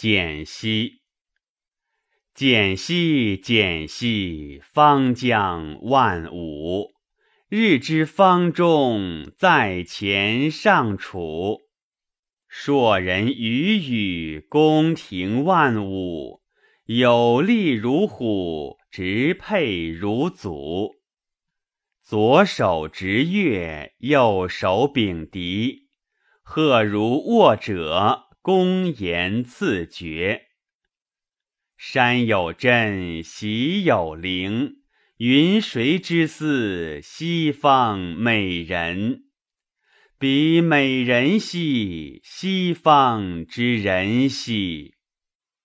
简兮，简兮，简兮，方将万物。日之方中，在前上处。硕人与宇，宫廷万物，有力如虎，直佩如祖。左手执月，右手秉笛，鹤如握者，公言赐爵。山有真，喜有灵。云谁之似西方美人？彼美人兮，西方之人兮。